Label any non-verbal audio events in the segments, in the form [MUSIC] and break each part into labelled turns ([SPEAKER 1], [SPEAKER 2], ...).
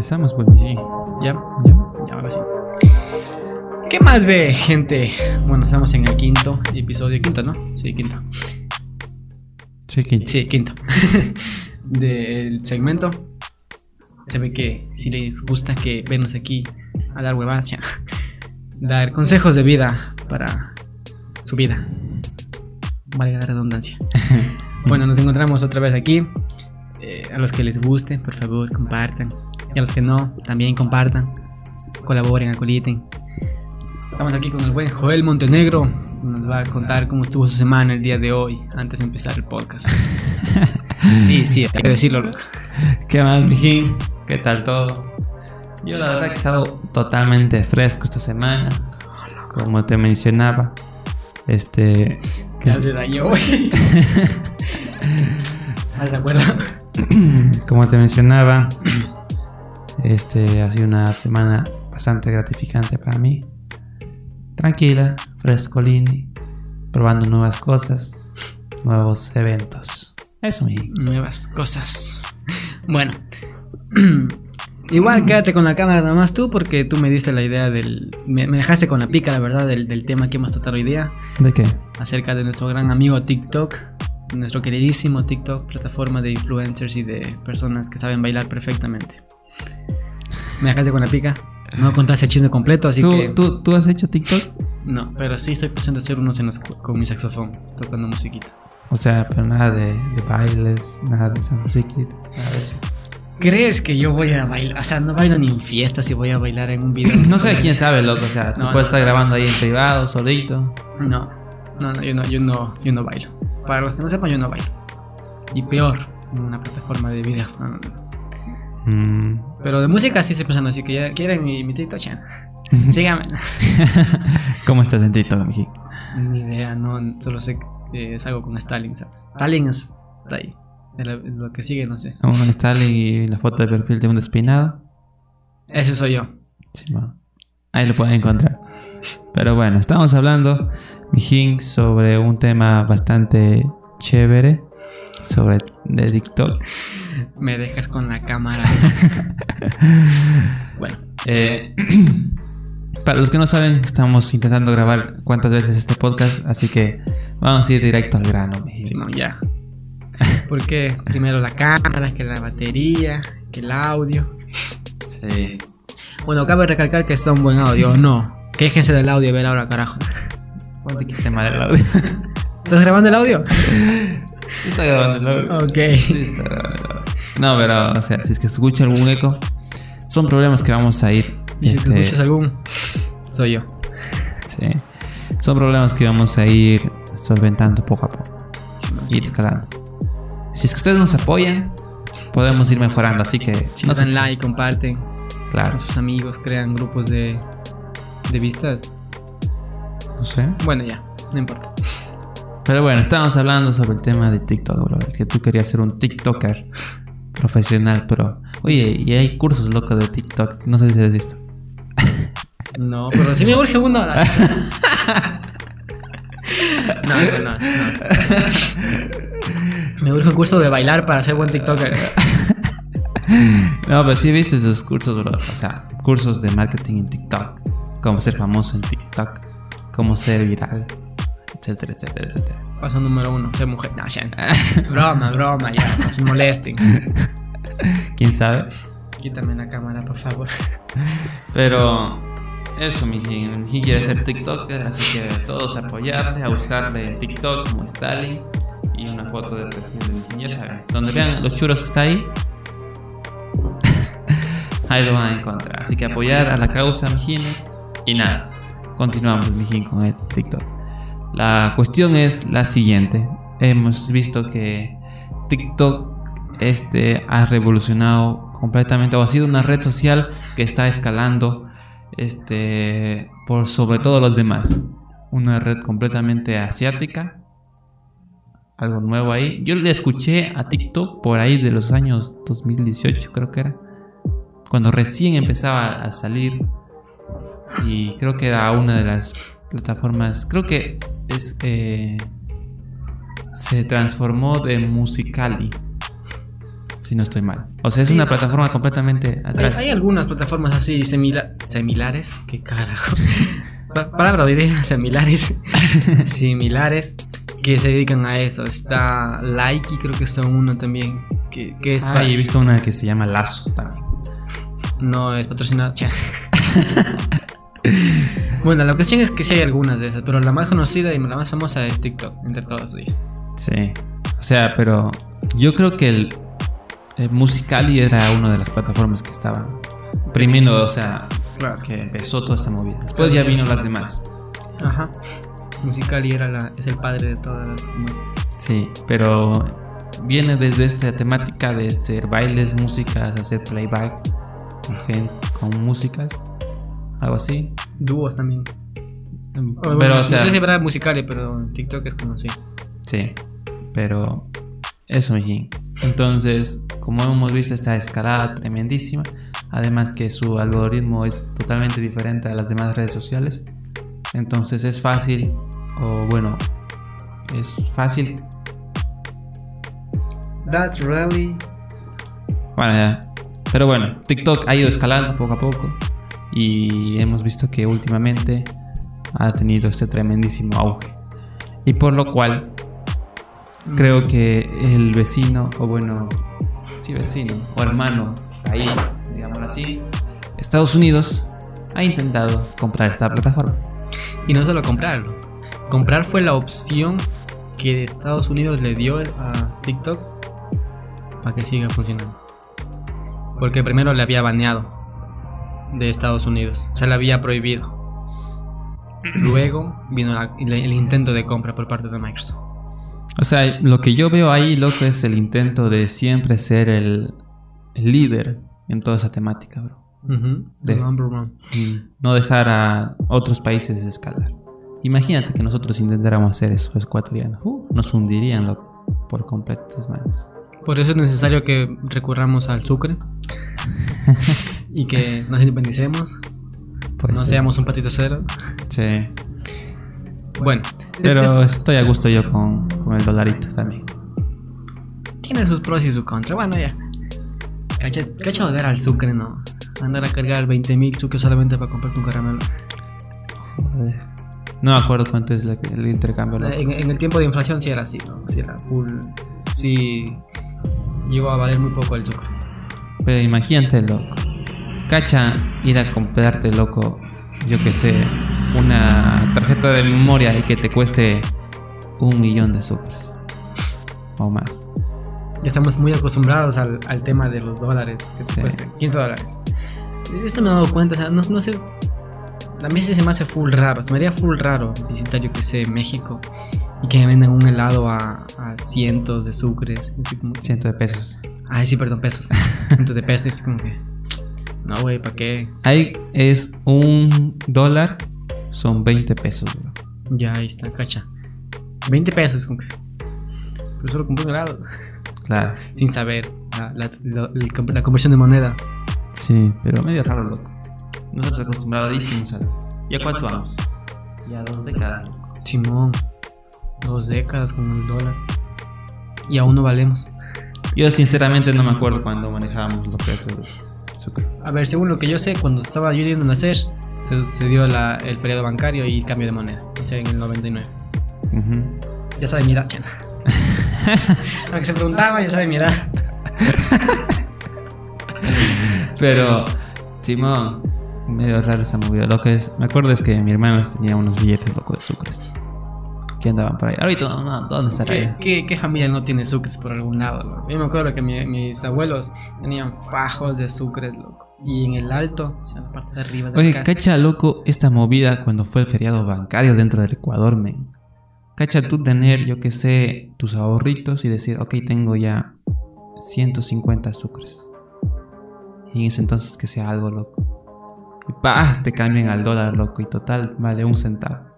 [SPEAKER 1] empezamos, pues, Michi.
[SPEAKER 2] ¿Ya? ¿Ya? Ya, ahora sí. ¿Qué más ve, gente? Bueno, estamos en el quinto episodio. Quinto, ¿no? Sí, quinto.
[SPEAKER 1] Sí, Quinto.
[SPEAKER 2] Sí, quinto. [LAUGHS] Del segmento. Se ve que si les gusta que venos aquí a dar huevadas, ya. Dar consejos de vida para su vida. Vale la redundancia. [LAUGHS] Bueno, nos encontramos otra vez aquí. Eh, a los que les guste, por favor, compartan. Y a los que no, también compartan. Colaboren, acoliten. Estamos aquí con el buen Joel Montenegro. Nos va a contar cómo estuvo su semana el día de hoy, antes de empezar el podcast. [LAUGHS] Sí, sí, hay que decirlo. loco.
[SPEAKER 1] ¿Qué más, Mijín? ¿Qué tal todo? Yo la verdad que he estado totalmente fresco esta semana. Como te mencionaba. Este.
[SPEAKER 2] ¿Qué hace daño, güey? ¿Estás de acuerdo?
[SPEAKER 1] Como te mencionaba. Este ha sido una semana bastante gratificante para mí. Tranquila, frescolini, probando nuevas cosas, nuevos eventos. Eso, mi.
[SPEAKER 2] Nuevas cosas. Bueno. [CLEARS THROAT] Igual quédate con la cámara nada más tú porque tú me diste la idea del... Me, me dejaste con la pica, la verdad, del, del tema que hemos tratado hoy día.
[SPEAKER 1] ¿De qué?
[SPEAKER 2] Acerca de nuestro gran amigo TikTok. Nuestro queridísimo TikTok, plataforma de influencers y de personas que saben bailar perfectamente. Me dejaste con la pica. No contaste el chisme completo, así
[SPEAKER 1] ¿Tú,
[SPEAKER 2] que...
[SPEAKER 1] tú, ¿Tú has hecho TikToks?
[SPEAKER 2] No, pero sí estoy pensando hacer unos en los- con mi saxofón, tocando musiquita.
[SPEAKER 1] O sea, pero nada de, de bailes, nada de esa musiquita, nada de eso.
[SPEAKER 2] ¿Crees que yo voy a bailar? O sea, no bailo ni en fiestas y voy a bailar en un video. [CLEARS THROAT]
[SPEAKER 1] No sé quién sabe, loco. O sea, tú
[SPEAKER 2] No,
[SPEAKER 1] puedes
[SPEAKER 2] no.
[SPEAKER 1] estar grabando ahí en privado, solito.
[SPEAKER 2] No, no, no, yo no, yo no, yo no bailo. Para los que no sepan, yo no bailo. Y peor, en una plataforma de videos. No, no, no.
[SPEAKER 1] Mm.
[SPEAKER 2] Pero de música sí estoy pensando, así que ya quieren mi, mi TikTok, ya. Síganme. [LAUGHS]
[SPEAKER 1] ¿Cómo estás en TikTok, Miji?
[SPEAKER 2] Ni idea, no, solo sé que es algo con Stalin, ¿sabes? Stalin es está ahí. Lo, que sigue, no sé.
[SPEAKER 1] Un Stalin y la foto de perfil de un despeinado.
[SPEAKER 2] Ese soy yo.
[SPEAKER 1] Sí. Ahí lo pueden encontrar. Pero bueno, estamos hablando, Mijín, sobre un tema bastante chévere. Sobre de TikTok.
[SPEAKER 2] Me dejas con la cámara. [LAUGHS] bueno,
[SPEAKER 1] Eh, [CLEARS THROAT] para los que no saben, estamos intentando grabar cuántas veces este podcast, así que vamos a ir directo al grano. mijín.
[SPEAKER 2] Simón, ya. Porque primero la cámara, que la batería, que el audio.
[SPEAKER 1] Sí.
[SPEAKER 2] Bueno, cabe recalcar que son buen audio, no. Quéjense del audio, ver ahora, carajo.
[SPEAKER 1] Que esté mal el audio.
[SPEAKER 2] ¿Estás grabando el audio?
[SPEAKER 1] Sí está grabando el audio.
[SPEAKER 2] Ok.
[SPEAKER 1] Sí está grabando el audio. No, pero, o sea, si es que escucha algún eco, son problemas que vamos a ir.
[SPEAKER 2] Y si te
[SPEAKER 1] este,
[SPEAKER 2] escuchas algún, soy yo.
[SPEAKER 1] sí. Son problemas que vamos a ir solventando poco a poco. Ir escalando. Si es que ustedes nos apoyan, podemos ir mejorando. Así que,
[SPEAKER 2] Si
[SPEAKER 1] no
[SPEAKER 2] dan like, comparten
[SPEAKER 1] Claro,
[SPEAKER 2] con sus amigos, crean grupos de, de vistas.
[SPEAKER 1] no sé.
[SPEAKER 2] Bueno, ya, no importa.
[SPEAKER 1] Pero bueno, estábamos hablando sobre el tema de TikTok, bro. Que tú querías ser un TikToker profesional, pero. Oye, y hay cursos locos de TikTok. No sé si has visto.
[SPEAKER 2] No, pero si me urge uno. [LAUGHS] No, no, no. no. Me urge un curso de bailar para ser buen TikToker.
[SPEAKER 1] No, pero sí he visto esos cursos, bro. O sea, cursos de marketing en TikTok. Cómo ser famoso en TikTok. Cómo ser viral. Etcétera, etcétera, etcétera.
[SPEAKER 2] Paso número uno, ser mujer. No, ya. [LAUGHS] Broma, broma, ya. No se molesten. [LAUGHS]
[SPEAKER 1] ¿Quién sabe?
[SPEAKER 2] Quítame la cámara, por favor.
[SPEAKER 1] Pero eso, mi Mi quiere ser TikToker, así que todos apoyarle, a buscarle TikTok como Stalin y una foto de perfil de Mijín, ya saben. Donde vean los churos que está ahí, [LAUGHS] ahí lo van a encontrar. Así que apoyar a la causa, Mijines. Y nada, continuamos, Mijín, con el TikTok. La cuestión es la siguiente. Hemos visto que TikTok este, ha revolucionado completamente, o ha sido una red social que está escalando este, por sobre todo los demás. Una red completamente asiática. Algo nuevo ahí. Yo le escuché a TikTok por ahí de los años 2018, creo que era. Cuando recién empezaba a salir. Y creo que era una de las plataformas. Creo que es. eh, se transformó de Musicali. si no estoy mal. O sea, es
[SPEAKER 2] Sí.
[SPEAKER 1] una plataforma completamente
[SPEAKER 2] Hay,
[SPEAKER 1] atrás.
[SPEAKER 2] hay algunas plataformas así simila- similares. ¿Qué carajo? [LAUGHS] Pa- Palabra de idea, similares. [LAUGHS] similares que se dedican a eso. Está Likey, creo que está uno también. Que, que es
[SPEAKER 1] Ah,
[SPEAKER 2] para-
[SPEAKER 1] y he visto una que se llama Lazo también.
[SPEAKER 2] No es patrocinado. [LAUGHS] [LAUGHS] Bueno, la cuestión es que sí hay algunas de esas, pero la más conocida y la más famosa es TikTok, entre todas ellas.
[SPEAKER 1] Sí. O sea, pero yo creo que el, el Musicali era una de las plataformas que estaba primero, o sea,
[SPEAKER 2] Claro.
[SPEAKER 1] que empezó toda esta movida. Después ya vino las demás.
[SPEAKER 2] Ajá. Musical.ly era la, es el padre de todas las.
[SPEAKER 1] Sí, pero viene desde esta temática de hacer bailes, músicas, hacer playback con gente, con músicas, algo así.
[SPEAKER 2] Dúos también.
[SPEAKER 1] Pero,
[SPEAKER 2] Bueno,
[SPEAKER 1] o sea,
[SPEAKER 2] no sé si habrá Musical.ly, pero TikTok es como así.
[SPEAKER 1] sí, pero eso, mijín. Entonces, como hemos visto, esta escalada tremendísima. Además que su algoritmo es totalmente diferente a las demás redes sociales. Entonces es fácil, o bueno, es fácil.
[SPEAKER 2] That's really.
[SPEAKER 1] Bueno, ya. Pero bueno, TikTok ha ido escalando poco a poco. Y hemos visto que últimamente ha tenido este tremendísimo auge. Y por lo cual creo que el vecino, o bueno, sí vecino, o hermano, país, digámoslo así, Estados Unidos, ha intentado comprar esta plataforma.
[SPEAKER 2] Y no solo comprarlo. Comprar fue la opción que Estados Unidos le dio a TikTok para que siga funcionando. Porque primero le había baneado de Estados Unidos. O sea, le había prohibido. Luego vino la- el, el intento de compra por parte de Microsoft.
[SPEAKER 1] O sea, lo que yo veo ahí, loco, es el intento de siempre ser el, el líder en toda esa temática, bro. De- y no dejar a otros países escalar. Imagínate que nosotros intentáramos hacer eso, los ecuatorianos. Uh, nos hundirían loco, por completo manos.
[SPEAKER 2] Por eso es necesario que recurramos al Sucre [LAUGHS] y que nos independicemos,
[SPEAKER 1] Pues,
[SPEAKER 2] no
[SPEAKER 1] sí.
[SPEAKER 2] seamos un patito cero.
[SPEAKER 1] Sí.
[SPEAKER 2] Bueno,
[SPEAKER 1] Pero
[SPEAKER 2] es-
[SPEAKER 1] estoy a gusto yo con, con el dolarito también.
[SPEAKER 2] tiene sus pros y sus contras. Bueno, ya. Cacha, cacha al Sucre, ¿no? Andar a cargar 20 mil sucres solamente para comprarte un caramelo.
[SPEAKER 1] Joder. No me acuerdo cuánto es la- el intercambio. loco.
[SPEAKER 2] En, en el tiempo de inflación sí era así, ¿no? Sí era full. Sí. Llegó a valer muy poco el Sucre.
[SPEAKER 1] Pero imagínate, loco. Cacha ir a comprarte, loco, yo que sé, una tarjeta de memoria y que te cueste un millón de sucres. O más.
[SPEAKER 2] Ya estamos muy acostumbrados al, al tema de los dólares que te
[SPEAKER 1] Sí.
[SPEAKER 2] cuestan 15 dólares. Esto me he dado cuenta, o sea, no, no sé. A mí se me hace full raro. Se me haría full raro visitar, yo que sé, México y que me vendan un helado a, a cientos de sucres. Así como,
[SPEAKER 1] Ciento de pesos.
[SPEAKER 2] Ay, sí, perdón, pesos. [LAUGHS] cientos de pesos. Es como que. No, güey, ¿para qué?
[SPEAKER 1] Ahí es un dólar, son 20 pesos, bro.
[SPEAKER 2] Ya, ahí está, cacha. 20 pesos, como que. Pero solo compré un helado.
[SPEAKER 1] Claro. [LAUGHS]
[SPEAKER 2] Sin saber la, la- la- la conversión de moneda.
[SPEAKER 1] Sí, pero medio raro, loco. Nosotros acostumbradísimos a... ¿Y a cuánto vamos? Ya dos décadas, loco.
[SPEAKER 2] Simón, dos décadas con el dólar. Y aún no valemos.
[SPEAKER 1] Yo sinceramente no me acuerdo cuando manejábamos lo que
[SPEAKER 2] A ver, según lo que yo sé, cuando estaba yo yendo a nacer, se, se dio la- el periodo bancario y cambio de moneda. O sea, en el 99.
[SPEAKER 1] Ujú.
[SPEAKER 2] Ya sabe mi edad, chana. [LAUGHS] Aunque se preguntaba, ya sabe mi edad. [LAUGHS]
[SPEAKER 1] Pero, Simón, medio raro esa movida. Lo que es, me acuerdo es que mi hermano tenía unos billetes locos de sucres. Que andaban por ahí. Ahorita, no, ¿dónde estará
[SPEAKER 2] ¿Qué, qué, qué familia no tiene sucres por algún lado? loco? Yo me acuerdo que mi- mis abuelos tenían fajos de sucres, loco. Y en el alto, o sea, en la parte de arriba de
[SPEAKER 1] Oye,
[SPEAKER 2] la casa.
[SPEAKER 1] cacha loco esta movida cuando fue el feriado bancario dentro del Ecuador, men. Cacha tú tener, yo que sé, tus ahorritos y decir, ok, tengo ya 150 sucres. Y en ese entonces que sea algo loco. Y pa, te cambian al dólar, loco. Y total, vale un centavo.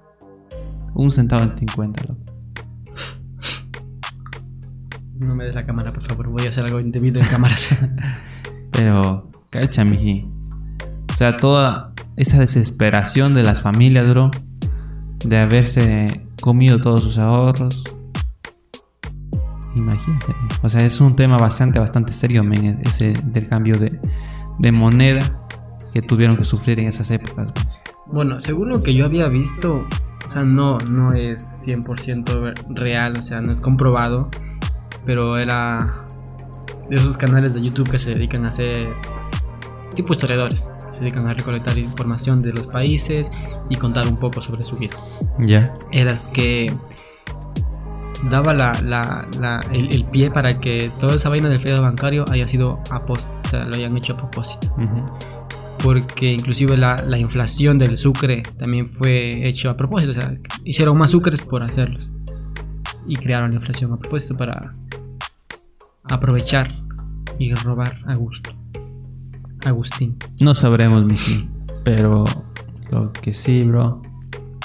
[SPEAKER 1] Un centavo en 50, loco.
[SPEAKER 2] No me des la cámara, por favor. Voy a hacer algo indebido en cámaras. [LAUGHS]
[SPEAKER 1] Pero, cacha, miji. O sea, toda esa desesperación de las familias, bro. De haberse comido todos sus ahorros. Imagínate. O sea, es un tema bastante, bastante serio, men, ese del cambio de, de moneda que tuvieron que sufrir en esas épocas.
[SPEAKER 2] Bueno, según lo que yo había visto, sea, no, no es 100% real, o sea, no es comprobado, pero era de esos canales de YouTube que se dedican a hacer tipo historiadores, se dedican a recolectar información de los países y contar un poco sobre su vida.
[SPEAKER 1] Ya.
[SPEAKER 2] Eras que daba la, la- la- el, el pie para que toda esa vaina del fraude bancario haya sido a post, o sea, lo hayan hecho a propósito. Porque inclusive la, la inflación del sucre también fue hecho a propósito, o sea, hicieron más sucres por hacerlos. Y crearon la inflación a propósito para aprovechar y robar a gusto. Agustín.
[SPEAKER 1] No sabremos, Miki. Pero lo que sí, bro,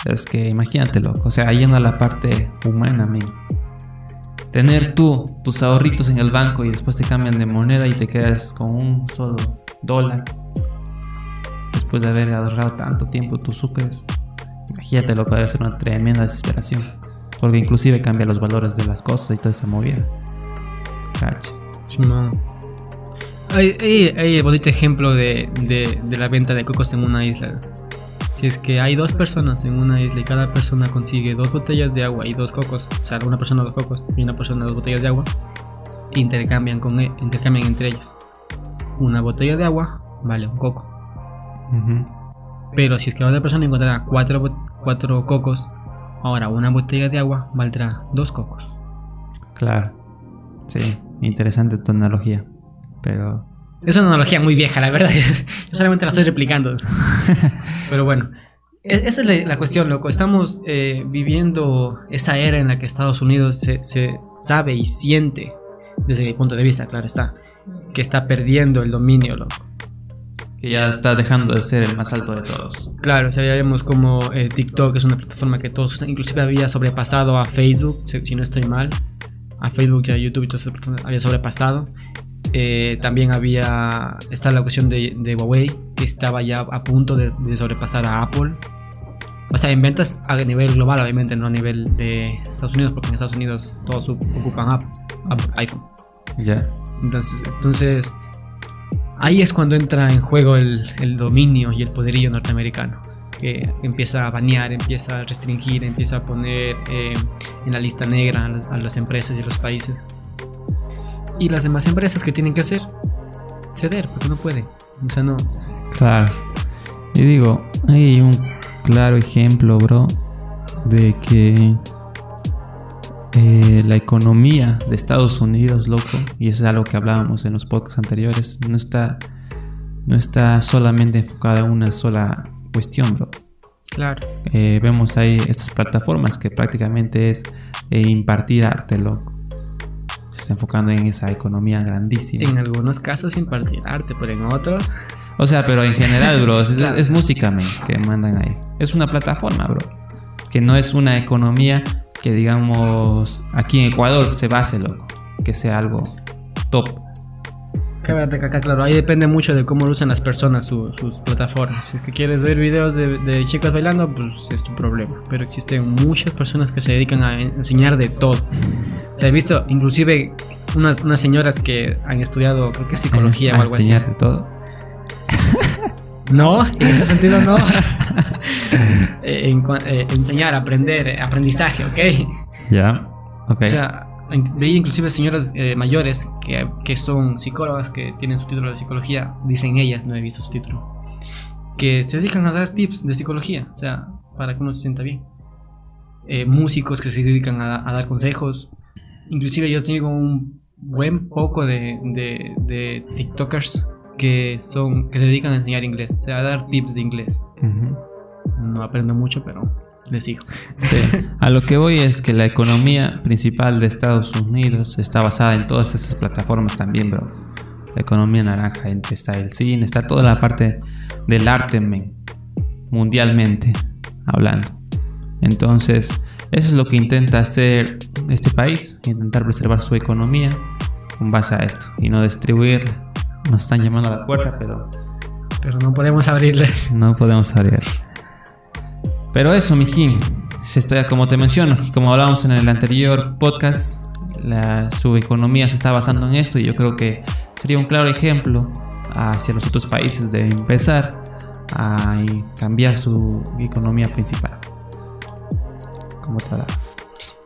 [SPEAKER 1] es que imagínate, loco. O sea, yendo a la parte humana, men. Tener tú tus ahorritos en el banco y después te cambian de moneda y te quedas con un solo dólar. Después de haber ahorrado tanto tiempo tus sucres. Imagínate, loco, debe ser una tremenda desesperación. Porque inclusive cambia los valores de las cosas y toda esa movida. Cacha.
[SPEAKER 2] Simón. Hay, hay, hay bonito ejemplo de, de, de la venta de cocos en una isla. Si es que hay dos personas en una isla y cada persona consigue dos botellas de agua y dos cocos, o sea, una persona dos cocos y una persona dos botellas de agua, intercambian, con, e- intercambian entre ellos. Una botella de agua vale un coco. Pero si es que la otra persona encontrará cuatro, cuatro cocos, ahora una botella de agua valdrá dos cocos.
[SPEAKER 1] Claro. Sí, interesante tu analogía. Pero
[SPEAKER 2] Es una analogía muy vieja, la verdad. [LAUGHS] Yo solamente la estoy replicando. [LAUGHS] Pero bueno, e- esa es la, la cuestión, loco. Estamos eh, viviendo esa era en la que Estados Unidos se, se sabe y siente, desde mi punto de vista, claro está, que está perdiendo el dominio, loco.
[SPEAKER 1] Que ya está dejando de ser el más alto de todos.
[SPEAKER 2] Claro, o sea, ya vemos como eh, TikTok es una plataforma que todos usan, inclusive había sobrepasado a Facebook, si si no estoy mal, a Facebook y a YouTube y todas esas plataformas había sobrepasado. Eh, también había, está la cuestión de, de Huawei, que estaba ya a punto de, de sobrepasar a Apple. O sea, en ventas a nivel global, obviamente, no a nivel de Estados Unidos, porque en Estados Unidos todos ocupan App- App- iPhone.
[SPEAKER 1] Ya.
[SPEAKER 2] Entonces, entonces ahí es cuando entra en juego el, el dominio y el poderío norteamericano. Que empieza a banear, empieza a restringir, empieza a poner eh, en la lista negra a las, a las empresas y a los países. Y las demás empresas que tienen que hacer, ceder, porque no pueden. O sea, no.
[SPEAKER 1] Claro. Y digo, hay un claro ejemplo, bro, de que eh, la economía de Estados Unidos, loco, y eso es algo que hablábamos en los podcasts anteriores, no está, no está solamente enfocada en una sola cuestión, bro.
[SPEAKER 2] Claro.
[SPEAKER 1] Eh, vemos ahí estas plataformas que prácticamente es eh, impartir arte, loco. Se está enfocando en esa economía grandísima.
[SPEAKER 2] En algunos casos impartir arte, pero en otros.
[SPEAKER 1] O sea, pero en general, bro, es,
[SPEAKER 2] Claro.
[SPEAKER 1] es música men, que mandan ahí. Es una plataforma, bro. Que no es una economía que, digamos, aquí en Ecuador se base, loco. Que sea algo top.
[SPEAKER 2] Claro, ahí depende mucho de cómo usan las personas su- sus plataformas. Si es que quieres ver videos de, de chicas bailando, pues es tu problema. Pero existen muchas personas que se dedican a en- enseñar de todo. O sea, he visto inclusive unas, unas señoras que han estudiado, creo que psicología o algo así.
[SPEAKER 1] enseñarte todo.
[SPEAKER 2] No, en ese sentido no. [LAUGHS] [LAUGHS] Eh, en eh, enseñar, aprender, eh, aprendizaje, ¿ok?
[SPEAKER 1] Ya. Ok.
[SPEAKER 2] O sea, veía inclusive señoras eh, mayores que, que son psicólogas, que tienen su título de psicología, dicen ellas, no he visto su título, que se dedican a dar tips de psicología, o sea, para que uno se sienta bien. Eh, músicos que se dedican a, a dar consejos. Inclusive yo tengo un buen poco de, de, de TikTokers que son que se dedican a enseñar inglés, o sea, a dar tips de inglés.
[SPEAKER 1] Ujú.
[SPEAKER 2] No aprendo mucho, pero les sigo.
[SPEAKER 1] Sí. [LAUGHS] A lo que voy es que la economía principal de Estados Unidos está basada en todas estas plataformas también, bro. La economía naranja, en- está el cine, está toda la parte del arte, men, mundialmente hablando. Entonces, eso es lo que intenta hacer este país, intentar preservar su economía con base a esto y no distribuirla. Nos están llamando a la puerta, pero
[SPEAKER 2] Pero no podemos abrirle.
[SPEAKER 1] no podemos abrir. Pero eso, mijín, se está, como te menciono, como hablábamos en el anterior podcast, la- su economía se está basando en esto y yo creo que sería un claro ejemplo hacia los otros países de empezar a cambiar su economía principal. Como tal.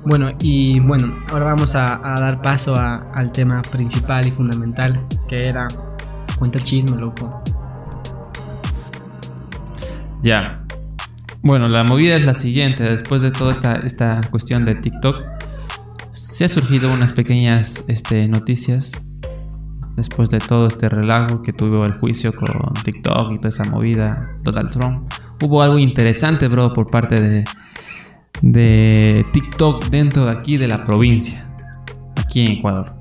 [SPEAKER 2] Bueno, y bueno, ahora vamos a, a dar paso a- al tema principal y fundamental, que era cuenta el chisme, loco.
[SPEAKER 1] Ya. Bueno, la movida es la siguiente. Después de toda esta, esta cuestión de TikTok, se ha surgido unas pequeñas este, noticias. Después de todo este relajo que tuvo el juicio con TikTok y toda esa movida, Donald Trump, hubo algo interesante, bro, por parte de, de TikTok dentro de aquí de la provincia, aquí en Ecuador.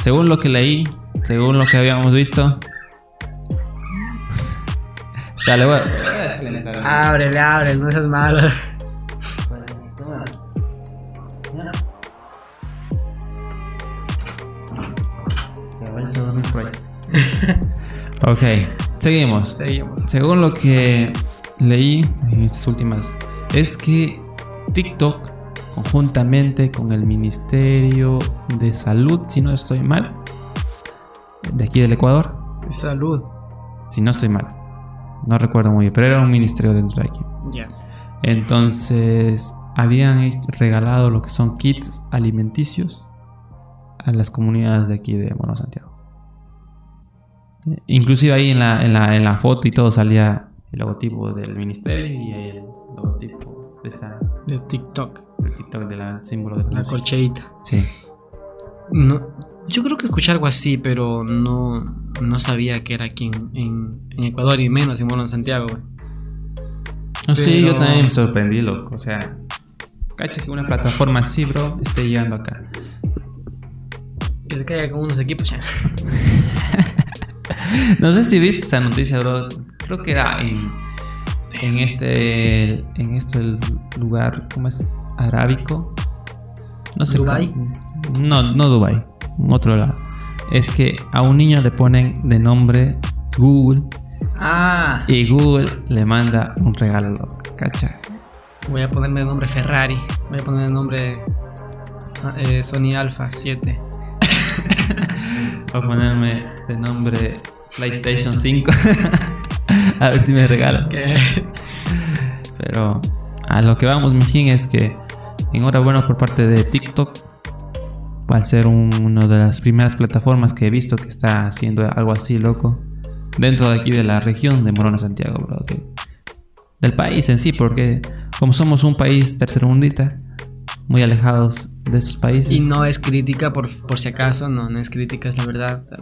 [SPEAKER 1] Según lo que leí, según lo que habíamos visto. [LAUGHS] Dale, a-
[SPEAKER 2] Ábrele, ábrele, no seas malo. [LAUGHS]
[SPEAKER 1] Ok, seguimos.
[SPEAKER 2] Seguimos.
[SPEAKER 1] Según lo que leí en estas últimas, es que TikTok, conjuntamente con el Ministerio de Salud, si no estoy mal, de aquí del Ecuador,
[SPEAKER 2] Salud.
[SPEAKER 1] si no estoy mal, no recuerdo muy bien, pero era un ministerio dentro de aquí.
[SPEAKER 2] Ya.
[SPEAKER 1] Entonces, habían regalado lo que son kits alimenticios a las comunidades de aquí de Mono Santiago. Inclusive ahí en la, en la, en la foto y todo salía el logotipo del ministerio y el logotipo de esta,
[SPEAKER 2] De TikTok.
[SPEAKER 1] del TikTok del símbolo de la
[SPEAKER 2] La colcheita.
[SPEAKER 1] Sí.
[SPEAKER 2] No, yo creo que escuché algo así, pero no, no sabía que era aquí en, en- en Ecuador y menos en Mono en Santiago, güey.
[SPEAKER 1] No, sí, yo
[SPEAKER 2] Pero-
[SPEAKER 1] también me sorprendí, loco. O sea, cacha que una plataforma así, bro, esté llegando acá.
[SPEAKER 2] Que se caiga con unos equipos ya. [LAUGHS]
[SPEAKER 1] No sé si viste esa noticia, bro. Creo que era en, en este en este lugar, ¿cómo es? Arábico. No sé. Cómo- No, no Dubai, otro lado. Es que a un niño le ponen de nombre Google
[SPEAKER 2] Ah,
[SPEAKER 1] y Google le manda un regalo, loco. Cacha.
[SPEAKER 2] voy a ponerme de nombre Ferrari. Voy a poner de nombre eh, Sony Alpha 7.
[SPEAKER 1] Voy a ponerme de nombre PlayStation 5. [LAUGHS] a ver si me regalan. Pero a lo que vamos, mijín, es que enhorabuena por parte de TikTok. Va a ser un- una de las primeras plataformas que he visto que está haciendo algo así, loco. Dentro de aquí de la región de Morona, Santiago, bro. de- del país en sí, porque como somos un país tercermundista, muy alejados de estos países.
[SPEAKER 2] Y no es crítica, por, por si acaso, no, no es crítica, es la verdad. O sea,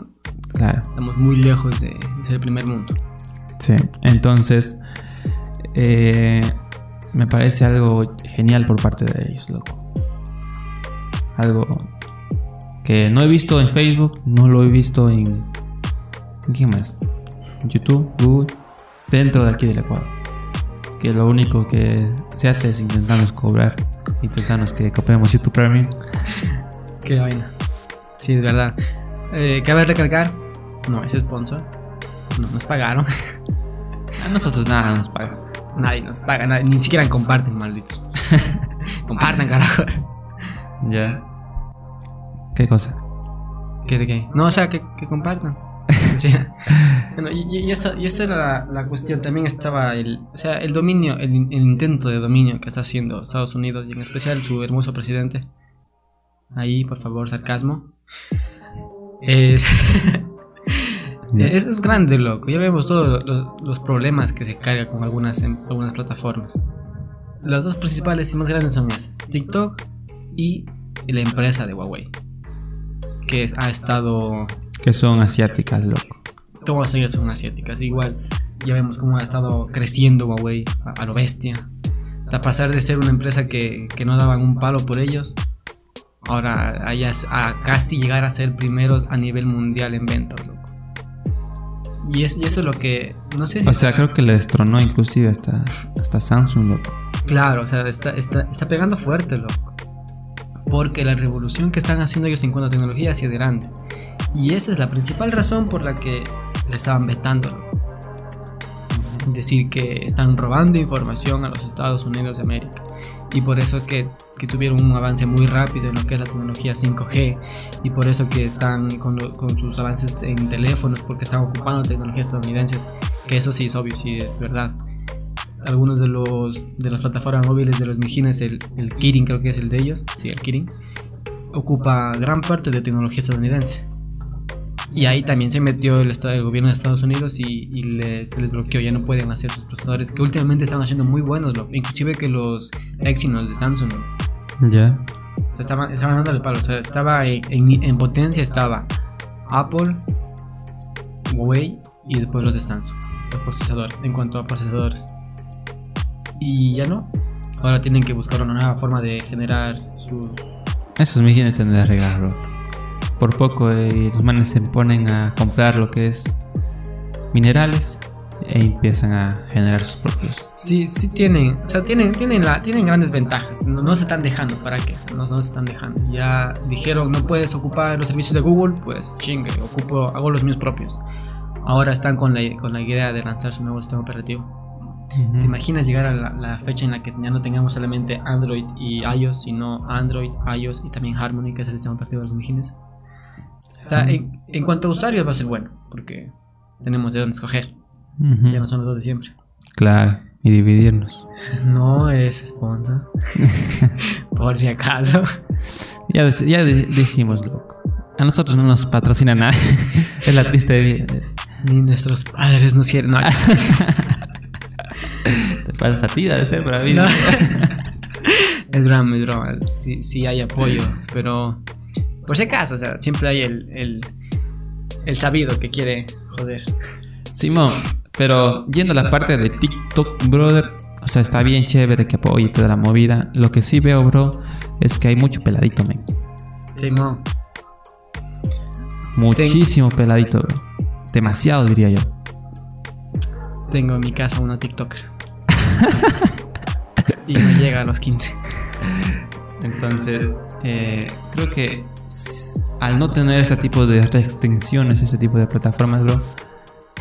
[SPEAKER 1] Claro.
[SPEAKER 2] estamos muy lejos de, de ser el primer mundo.
[SPEAKER 1] Sí, entonces eh, me parece algo genial por parte de ellos, loco. Algo que no he visto en Facebook, no lo he visto en... ¿en ¿Quién más? YouTube, Google, dentro de aquí del Ecuador. Que lo único que se hace es intentarnos cobrar, intentarnos que copiemos YouTube Premium.
[SPEAKER 2] Qué vaina. Sí, es verdad. Eh, Cabe recalcar, no es sponsor. No nos pagaron. [LAUGHS]
[SPEAKER 1] A nosotros nada nos paga.
[SPEAKER 2] nadie nos paga, nadie- ni siquiera comparten, malditos. [LAUGHS] compartan, carajo.
[SPEAKER 1] Ya. ¿Qué cosa?
[SPEAKER 2] ¿Qué de qué? No, o sea, que, que compartan. [LAUGHS] Sí. Bueno, y, y- esa, y esa era la, la cuestión. También estaba el, o sea, el dominio, el, el intento de dominio que está haciendo Estados Unidos y en especial su hermoso presidente. Ahí, por favor, sarcasmo. Es, [LAUGHS]
[SPEAKER 1] Ya.
[SPEAKER 2] es, es grande, loco. Ya vemos todos los, los problemas que se carga con algunas, em- algunas plataformas. Las dos principales y más grandes son esas: TikTok y la empresa de Huawei. Que ha estado
[SPEAKER 1] Que son asiáticas, loco.
[SPEAKER 2] todas ellas son asiáticas. Igual, ya vemos cómo ha estado creciendo Huawei a, a lo bestia. A pasar de ser una empresa que, que no daban un palo por ellos, ahora a, a casi llegar a ser primeros a nivel mundial en ventas, loco. Y, es, y eso es lo que. No sé si.
[SPEAKER 1] O sea, creo que le destronó inclusive hasta, hasta Samsung, loco.
[SPEAKER 2] Claro, o sea, está, está, está pegando fuerte, loco. Porque la revolución que están haciendo ellos en cuanto a tecnología hacia adelante. Y esa es la principal razón por la que le estaban vetando. loco. Decir que están robando información a los Estados Unidos de América. Y por eso que que tuvieron un avance muy rápido en lo que es la tecnología 5G y por eso que están con, lo- con sus avances en teléfonos porque están ocupando tecnologías estadounidenses, que eso sí es obvio, sí es verdad. Algunos de los de las plataformas móviles de los mijines, el, el Kirin creo que es el de ellos, sí, el Kirin, ocupa gran parte de tecnología estadounidense. Y ahí también se metió el, el gobierno de Estados Unidos y, y les, les bloqueó, ya no pueden hacer sus procesadores que últimamente están haciendo muy buenos, lo- inclusive que los Exynos de Samsung.
[SPEAKER 1] Ya.
[SPEAKER 2] O sea, estaban, estaban dándole palo. O sea, estaba en, en- en potencia estaba Apple, Huawei y después los de Samsung. Los procesadores, en cuanto a procesadores. Y ya no. Ahora tienen que buscar una nueva forma de generar sus...
[SPEAKER 1] Esos mijines se han de bro. Por poco eh, los manes se ponen a comprar lo que es minerales e empiezan a generar sus propios.
[SPEAKER 2] Sí, sí tienen, o sea, tienen, tienen, la, tienen grandes ventajas. No, no se están dejando, ¿para qué? No, no se están dejando. Ya dijeron, no puedes ocupar los servicios de Google, pues chingue, ocupo, hago los míos propios. Ahora están con la, con la idea de lanzar su nuevo sistema operativo. ¿Te imaginas llegar a la, la fecha en la que ya no tengamos solamente Android y iOS, sino Android, iOS y también Harmony, que es el sistema operativo de los mijines? O sea, en, en cuanto a usuarios va a ser bueno, porque tenemos de dónde escoger.
[SPEAKER 1] Ujú.
[SPEAKER 2] Ya no son los dos de siempre.
[SPEAKER 1] Claro, y dividirnos. [LAUGHS]
[SPEAKER 2] No es sponsor. [LAUGHS] Por si acaso.
[SPEAKER 1] Ya, ya dijimos, loco. A nosotros no nos patrocina nada. [LAUGHS] es la triste vida.
[SPEAKER 2] Ni nuestros padres nos quieren. No,
[SPEAKER 1] Te pasas a ti, de ser para mí.
[SPEAKER 2] No. [LAUGHS] es drama, es drama. Sí, sí hay apoyo, pero por si acaso, o sea, siempre hay el, el, el sabido que quiere joder.
[SPEAKER 1] Simón, pero yendo a la parte de TikTok, brother. O sea, está bien chévere que apoye toda la movida. Lo que sí veo, bro, es que hay mucho peladito, men.
[SPEAKER 2] Simón,
[SPEAKER 1] Muchísimo peladito, bro. Demasiado, diría yo.
[SPEAKER 2] tengo en mi casa una TikToker. [LAUGHS] y me llega a los 15.
[SPEAKER 1] Entonces, eh, creo que al no tener ese tipo de restricciones, ese tipo de plataformas, bro,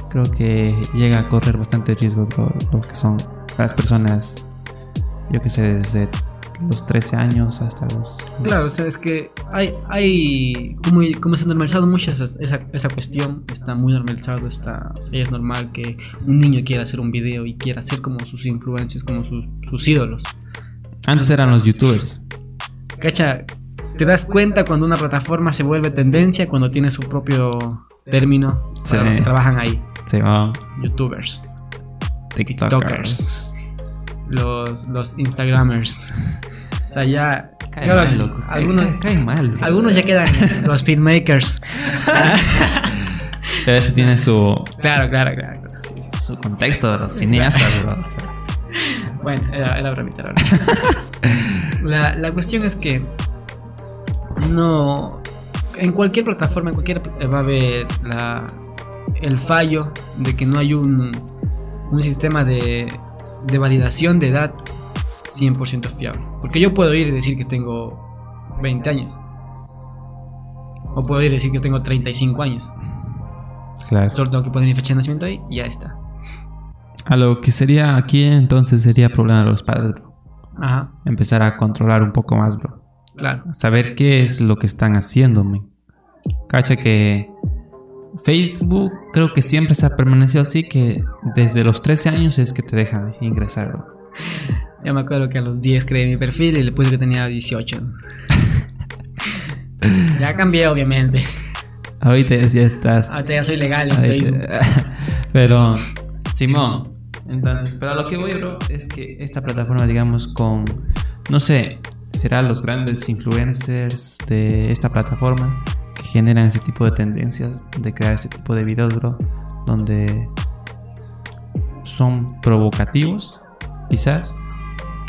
[SPEAKER 1] creo que llega a correr bastante riesgo, bro, lo que son las personas, yo que sé, desde los 13 años hasta los...
[SPEAKER 2] Claro, o sea, es que hay, hay como, como se ha normalizado mucho esa, esa, esa cuestión, está muy normalizado, está, es normal que un niño quiera hacer un video y quiera ser como sus influencers, como sus, sus ídolos.
[SPEAKER 1] Antes eran los youtubers.
[SPEAKER 2] Cacha, te das cuenta cuando una plataforma se vuelve tendencia, cuando tiene su propio término
[SPEAKER 1] Sí.
[SPEAKER 2] para los que trabajan ahí.
[SPEAKER 1] Llamaban
[SPEAKER 2] Youtubers,
[SPEAKER 1] TikTokers.
[SPEAKER 2] los, los Instagramers. O sea, ya...
[SPEAKER 1] Cae
[SPEAKER 2] claro,
[SPEAKER 1] mal, loco.
[SPEAKER 2] Algunos,
[SPEAKER 1] cae- cae mal, bro.
[SPEAKER 2] algunos ya quedan [LAUGHS] los filmmakers. [LAUGHS]
[SPEAKER 1] Pero ese tiene su,
[SPEAKER 2] Claro, claro, claro. claro, sí.
[SPEAKER 1] su contexto, los cineastas, bro. O sea,
[SPEAKER 2] Bueno, era, era bromita, era [LAUGHS] la, la cuestión es que no. En cualquier plataforma, en cualquier va a haber la, el fallo de que no hay un, un sistema de, de validación de edad 100% fiable. Porque yo puedo ir y decir que tengo 20 años. O puedo ir y decir que tengo 35 años.
[SPEAKER 1] claro.
[SPEAKER 2] Solo tengo que poner mi fecha de nacimiento ahí y ya está.
[SPEAKER 1] A lo que sería aquí entonces sería problema de los padres, bro.
[SPEAKER 2] Ajá,
[SPEAKER 1] Empezar a controlar un poco más, bro.
[SPEAKER 2] claro.
[SPEAKER 1] Saber qué es lo que están haciendo. Cacha que Facebook creo que siempre se ha permanecido así que desde los 13 años es que te deja ingresar, bro.
[SPEAKER 2] Yo me acuerdo que a los 10 creé mi perfil y le puse que tenía 18. [LAUGHS] ya cambié, obviamente.
[SPEAKER 1] Ahorita ya estás...
[SPEAKER 2] Ahorita ya soy legal en Facebook. [LAUGHS]
[SPEAKER 1] pero, Simón, entonces, pero a lo que voy, bro, es que esta plataforma, digamos, con, no sé, será los grandes influencers de esta plataforma que generan ese tipo de tendencias de crear ese tipo de videos, bro, donde son provocativos, quizás,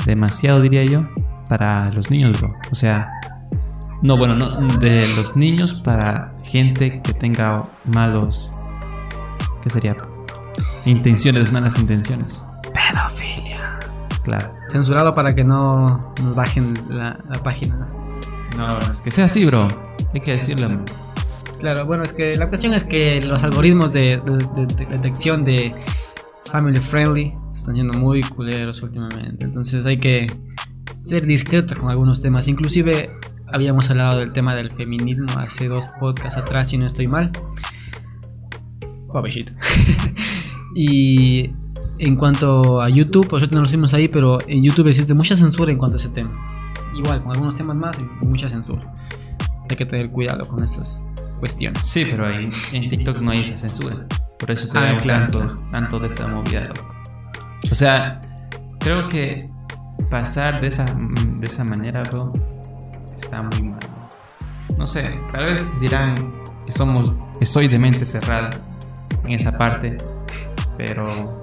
[SPEAKER 1] demasiado diría yo, para los niños, bro. O sea, no, bueno, no, de los niños para gente que tenga malos, ¿qué sería? Intenciones, malas intenciones.
[SPEAKER 2] Pedofilia.
[SPEAKER 1] Claro.
[SPEAKER 2] Censurado para que no nos bajen la, la página.
[SPEAKER 1] No, es que sea así, bro. Hay que decirlo. man.
[SPEAKER 2] Claro, bueno, es que la cuestión es que los algoritmos de, de- de- de detección de family friendly están siendo muy culeros últimamente. Entonces hay que ser discretos con algunos temas. Inclusive habíamos hablado del tema del feminismo hace dos podcasts atrás, si no estoy mal. Pobrecito. [LAUGHS] y en cuanto a YouTube, nosotros no lo hicimos ahí, pero en YouTube existe mucha censura en cuanto a ese tema. Igual, con algunos temas más, mucha censura. Hay que tener cuidado con esas cuestiones.
[SPEAKER 1] Sí, pero ahí, en TikTok no hay esa censura. Por eso
[SPEAKER 2] Ah,
[SPEAKER 1] tenemos
[SPEAKER 2] claro,
[SPEAKER 1] tanto,
[SPEAKER 2] claro.
[SPEAKER 1] tanto de esta movida, loco. O sea, creo que pasar de esa, de esa manera, bro, está muy mal. No sé, tal vez dirán que somos, que soy de mente cerrada en esa parte, pero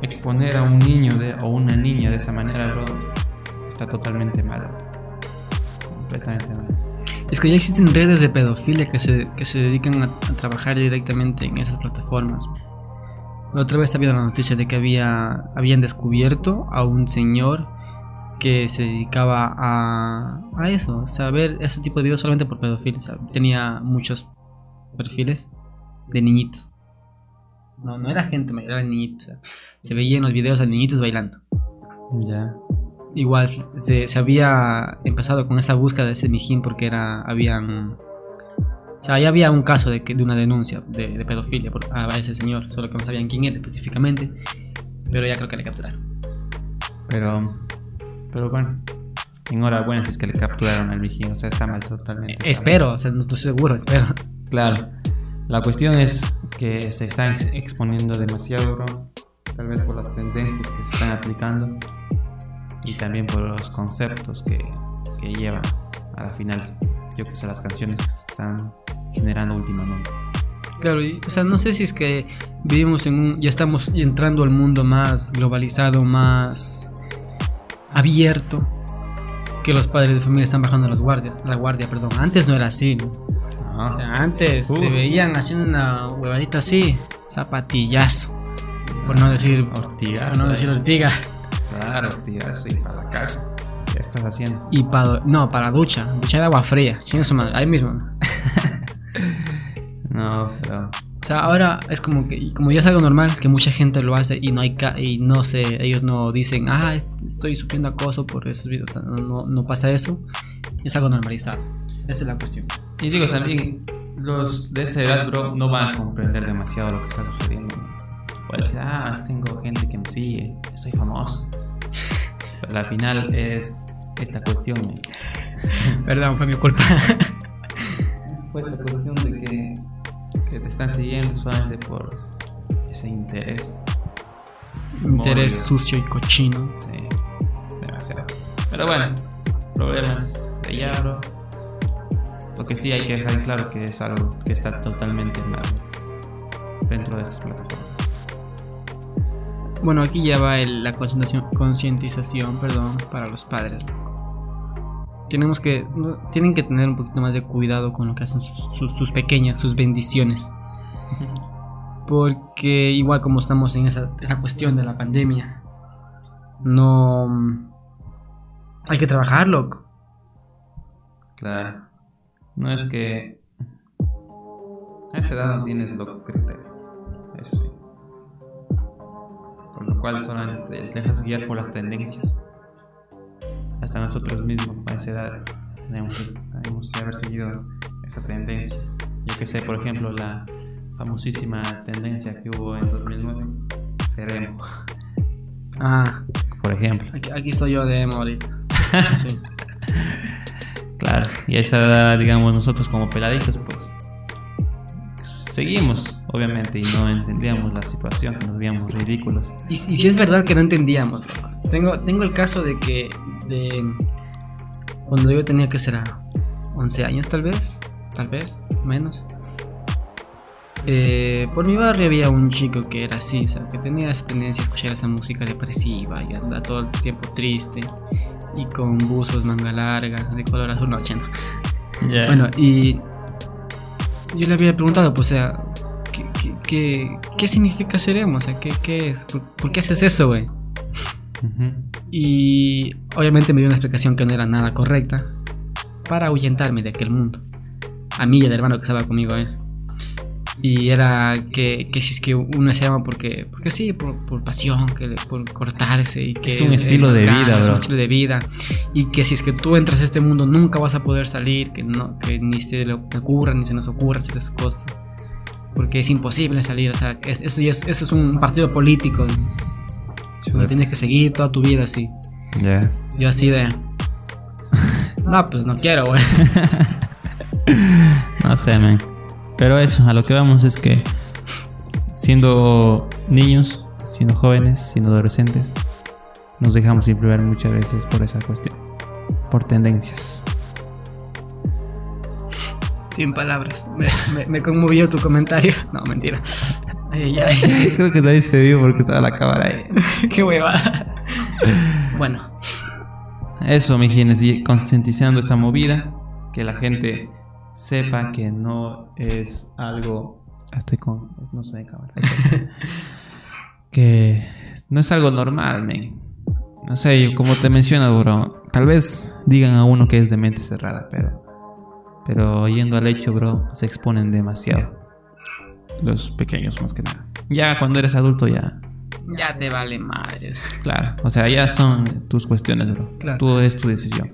[SPEAKER 1] exponer a un niño de, o una niña de esa manera, bro, está totalmente mal. Completamente mal.
[SPEAKER 2] Es que ya existen redes de pedofilia que se, que se dedican a, a trabajar directamente en esas plataformas. La otra vez había la noticia de que había, habían descubierto a un señor que se dedicaba a, a eso, o sea, a ver ese tipo de videos solamente por o sea, tenía muchos perfiles de niñitos. No, no era gente mayor, eran niñitos. o sea, se veía en los videos a niñitos bailando.
[SPEAKER 1] Ya.
[SPEAKER 2] Igual se, se había empezado con esa búsqueda de ese mijín porque era habían o sea, ya había un caso de, que, de una denuncia de, de pedofilia por, a ese señor, solo que no sabían quién era específicamente, pero ya creo que le capturaron.
[SPEAKER 1] Pero, pero bueno, enhorabuena si es que le capturaron al vijín, o sea, está mal totalmente. está
[SPEAKER 2] espero, o sea, no estoy seguro, espero.
[SPEAKER 1] Claro, la cuestión es que se están ex- exponiendo demasiado, bro, tal vez por las tendencias que se están aplicando y también por los conceptos que, que llevan a la final, yo que sé, las canciones que se están generando últimamente.
[SPEAKER 2] Claro, y, o sea, no sé si es que vivimos en un, ya estamos entrando al mundo más globalizado, más abierto, que los padres de familia están bajando las guardias, la guardia, perdón. Antes no era así, ¿no? O sea, antes
[SPEAKER 1] Uh.
[SPEAKER 2] te veían haciendo una huevadita así, zapatillazo. Por no decir,
[SPEAKER 1] Ortigazo,
[SPEAKER 2] por no decir
[SPEAKER 1] eh.
[SPEAKER 2] ortiga.
[SPEAKER 1] Claro, ortigazo y para la casa. ¿Qué estás haciendo?
[SPEAKER 2] Y para, no, para ducha, ducha de agua fría. Su madre, ahí mismo. [LAUGHS] ¿no?
[SPEAKER 1] Pero
[SPEAKER 2] O sea, ahora es como que, como ya es algo normal, que mucha gente lo hace y no hay ca- y no sé, ellos no dicen, ah, estoy sufriendo acoso por esos videos. O sea, no, no, pasa eso. Es algo normalizado. Esa es la cuestión.
[SPEAKER 1] Y digo también, los de esta edad, bro, no van a comprender demasiado lo que está sucediendo. Puede decir, ah, tengo gente que me sigue, soy famoso. Pero al final es esta cuestión. ¿eh? [LAUGHS]
[SPEAKER 2] Perdón, fue mi culpa. [LAUGHS]
[SPEAKER 1] Fue esta cuestión de que, que te están siguiendo solamente por ese interés.
[SPEAKER 2] Interés sucio y cochino.
[SPEAKER 1] Sí, demasiado. Pero bueno, problemas de ya, bro. Lo que sí hay que dejar claro que es algo que está totalmente mal dentro de estas plataformas.
[SPEAKER 2] Bueno, aquí ya va el- la concientización, concientización, perdón, para los padres. Tenemos que, tienen que tener un poquito más de cuidado con lo que hacen sus, sus- sus pequeñas, sus bendiciones. Porque igual como estamos en esa, esa cuestión de la pandemia, no... Hay que trabajar, loco.
[SPEAKER 1] Claro. No es que a esa edad no tienes lo criterio. Eso sí. Por lo cual solamente te dejas guiar por las tendencias. Hasta nosotros mismos a esa edad tenemos que, haber seguido esa tendencia. Yo que sé, por ejemplo, la famosísima tendencia que hubo en 2009, Seremo,
[SPEAKER 2] Ah,
[SPEAKER 1] por ejemplo.
[SPEAKER 2] aquí, aquí estoy yo de emo ahorita. [LAUGHS] Sí.
[SPEAKER 1] Claro, y a esa edad, digamos, nosotros como peladitos, pues seguimos, obviamente, y no entendíamos la situación, que nos veíamos ridículos.
[SPEAKER 2] Y, y si es verdad que no entendíamos, loco. Tengo, tengo el caso de que de cuando yo tenía que ser a 11 años tal vez, tal vez, menos. Eh, por mi barrio había un chico que era así, o sea, que tenía esa tendencia a escuchar esa música depresiva y anda todo el tiempo triste y con buzos manga larga de color azul, no.
[SPEAKER 1] Ya.
[SPEAKER 2] Bueno, y yo le había preguntado, pues, o sea, ¿qué, qué, qué, qué significa ser emo? O sea, ¿qué, qué es? ¿Por, por qué haces eso, güey? Y obviamente me dio una explicación que no era nada correcta para ahuyentarme de aquel mundo. A mí y al hermano que estaba conmigo, él. Y era que, que si es que uno se llama porque, porque sí, por, por pasión, que por cortarse y que
[SPEAKER 1] Es un estilo de vida,
[SPEAKER 2] es un estilo de vida. Y que si es que tú entras a este mundo nunca vas a poder salir, que no, que ni se le ocurra, ni se nos ocurra hacer esas cosas. Porque es imposible salir, o sea, es- eso, es, es un partido político. Donde tienes que seguir toda tu vida así.
[SPEAKER 1] Ya.
[SPEAKER 2] Yo así de. [LAUGHS] No, pues no quiero, güey. [LAUGHS]
[SPEAKER 1] No sé, man. Pero eso, a lo que vamos es que siendo niños, siendo jóvenes, siendo adolescentes, nos dejamos influir muchas veces por esa cuestión, por tendencias.
[SPEAKER 2] Sin palabras. Me, me- me conmovió tu comentario. No, mentira. Ay, ay, ay. [LAUGHS]
[SPEAKER 1] Creo que saliste vivo porque estaba la cámara ahí. [LAUGHS]
[SPEAKER 2] Qué huevada. Bueno,
[SPEAKER 1] Eso, mi gente, concientizando esa movida, que la gente sepa que no es algo. Estoy con. No soy de cámara. que no es algo normal, men. No sé, yo como te menciono, bro. Tal vez digan a uno que es de mente cerrada, pero. Pero yendo al hecho, bro, se exponen demasiado. Los pequeños, más que nada. Ya cuando eres adulto, ya.
[SPEAKER 2] ya te vale madres.
[SPEAKER 1] Claro. O sea, ya son tus cuestiones, bro.
[SPEAKER 2] Claro.
[SPEAKER 1] Tú es tu decisión.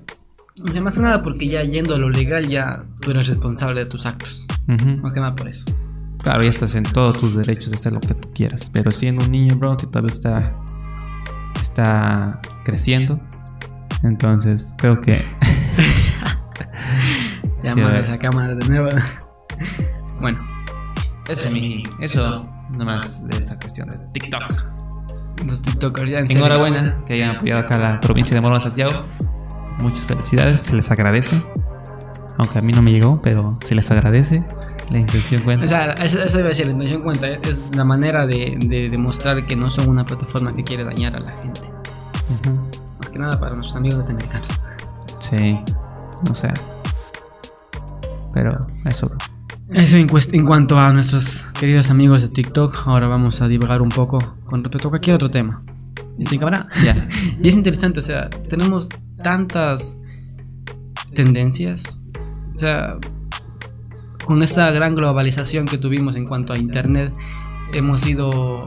[SPEAKER 2] O sea, más que nada porque ya yendo a lo legal, ya tú eres responsable de tus actos. Más que nada por eso.
[SPEAKER 1] Claro, ya estás en todos tus derechos de hacer lo que tú quieras. Pero siendo un niño, bro, que todavía está, está creciendo. Entonces, creo que. [LAUGHS]
[SPEAKER 2] Ya
[SPEAKER 1] Sí,
[SPEAKER 2] la cámara de nuevo. Bueno,
[SPEAKER 1] Eso, mi. Eso, nomás de esta cuestión de TikTok.
[SPEAKER 2] los TikTokers ya en.
[SPEAKER 1] Enhorabuena que hayan apoyado acá a la provincia de Morón Santiago. Muchas felicidades, se les agradece. Aunque a mí no me llegó, pero se les agradece. La intención cuenta.
[SPEAKER 2] O sea, eso, eso iba a decir, la intención cuenta. Es la manera de, de demostrar que no son una plataforma que quiere dañar a la gente.
[SPEAKER 1] Ujú.
[SPEAKER 2] Más que nada para nuestros amigos latinoamericanos.
[SPEAKER 1] Sí, no sé. Pero eso, bro.
[SPEAKER 2] Eso en, en cuanto a nuestros queridos amigos de TikTok, ahora vamos a divagar un poco con respecto a cualquier otro tema. ¿Y sin cámara?
[SPEAKER 1] Ya. [LAUGHS]
[SPEAKER 2] Y es interesante, o sea, tenemos tantas tendencias. O sea, con esa gran globalización que tuvimos en cuanto a Internet, hemos sido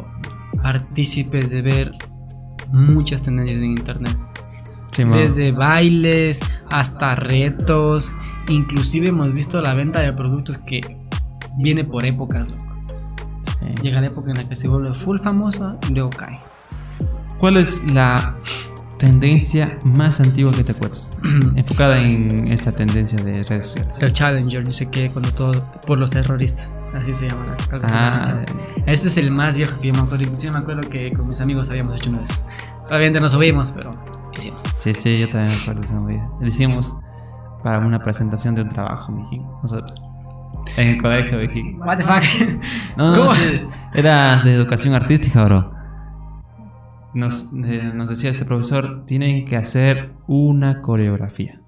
[SPEAKER 2] partícipes de ver muchas tendencias en Internet.
[SPEAKER 1] Sí.
[SPEAKER 2] Desde bailes hasta retos, inclusive hemos visto la venta de productos que viene por épocas.
[SPEAKER 1] Sí.
[SPEAKER 2] Llega la época en la que se vuelve full famosa y luego cae.
[SPEAKER 1] ¿Cuál es la tendencia más antigua que te acuerdas? [CLEARS THROAT] Enfocada en esta tendencia de redes sociales.
[SPEAKER 2] El Challenger, no sé qué, cuando todo por los terroristas, así se llama.
[SPEAKER 1] Ah,
[SPEAKER 2] este es el más viejo que yo me acuerdo. Inclusive me acuerdo que con mis amigos habíamos hecho una vez. Obviamente no subimos, pero hicimos.
[SPEAKER 1] sí, sí, yo también me acuerdo esa movida. Lo hicimos para una presentación de un trabajo, mijín. Nosotros. En el colegio, mijín.
[SPEAKER 2] What the fuck?
[SPEAKER 1] No, no, sí, era de educación artística, bro. Nos, eh, nos decía este profesor, tienen que hacer una coreografía.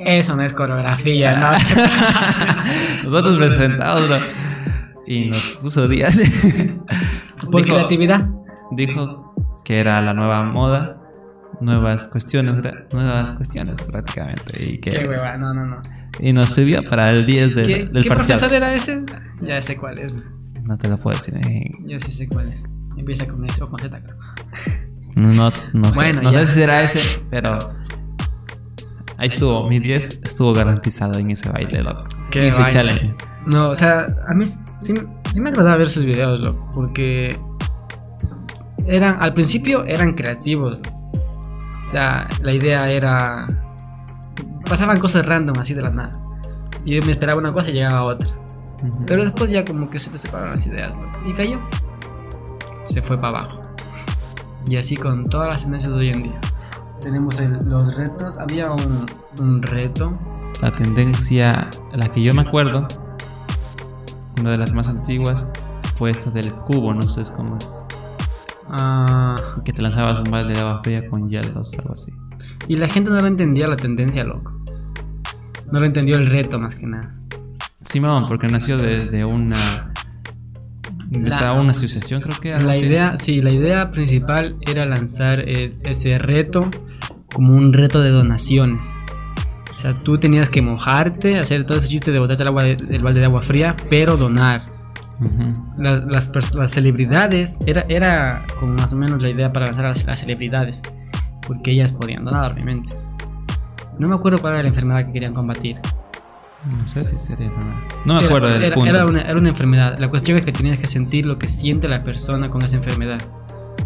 [SPEAKER 2] Eso no es coreografía, ¿no? [LAUGHS]
[SPEAKER 1] Nosotros presentados, bro. [LAUGHS] Y nos puso días. [LAUGHS]
[SPEAKER 2] Por
[SPEAKER 1] Dijo-
[SPEAKER 2] creatividad.
[SPEAKER 1] dijo que era la nueva moda, nuevas cuestiones, nuevas cuestiones prácticamente. Y,
[SPEAKER 2] Qué
[SPEAKER 1] que,
[SPEAKER 2] hueva, no, no, no.
[SPEAKER 1] y nos subió para el 10 del,
[SPEAKER 2] ¿Qué,
[SPEAKER 1] del
[SPEAKER 2] qué
[SPEAKER 1] parcial.
[SPEAKER 2] profesor era ese? Ya sé cuál es.
[SPEAKER 1] No te lo puedo decir. eh.
[SPEAKER 2] Yo sí sé cuál es. Empieza con S o con Z, creo.
[SPEAKER 1] No, no sé, no sé si será ese, pero ahí estuvo. Mi 10 estuvo garantizado en ese baile, loco. En ese challenge.
[SPEAKER 2] No, o sea, a mí sí, sí me agradaba ver sus videos, loco, porque eran, al principio eran creativos. O sea, la idea era... Pasaban cosas random así de la nada. Yo me esperaba una cosa y llegaba otra.
[SPEAKER 1] Ujú.
[SPEAKER 2] Pero después ya como que se te separaron las ideas, loco, Y cayó. Se fue para abajo. Y así con todas las tendencias de hoy en día. Tenemos el- los retos. Había un, un reto
[SPEAKER 1] La tendencia, la que yo me acuerdo, una de las más antiguas, fue esta del cubo, no sé cómo es.
[SPEAKER 2] ah,
[SPEAKER 1] Que te lanzabas un balde de agua fría con hielos, algo así.
[SPEAKER 2] Y la gente no lo entendía la tendencia, loco. No lo entendió el reto más que nada.
[SPEAKER 1] Simón, porque nació desde una. Desde una asociación, creo que.
[SPEAKER 2] La
[SPEAKER 1] así.
[SPEAKER 2] idea, sí, la idea principal era lanzar eh, ese reto como un reto de donaciones. O sea, tú tenías que mojarte, hacer todo ese chiste de botarte el agua de- del balde de agua fría, pero donar.
[SPEAKER 1] Ujú.
[SPEAKER 2] Las, las, pers- las celebridades, era, era como más o menos la idea para lanzar a las, las celebridades, porque ellas podían donar, obviamente. No me acuerdo cuál era la enfermedad que querían combatir.
[SPEAKER 1] No sé si sería enfermedad. No me
[SPEAKER 2] Era-
[SPEAKER 1] acuerdo del
[SPEAKER 2] era,
[SPEAKER 1] punto.
[SPEAKER 2] Era una, era una enfermedad. La cuestión es que tenías que sentir lo que siente la persona con esa enfermedad.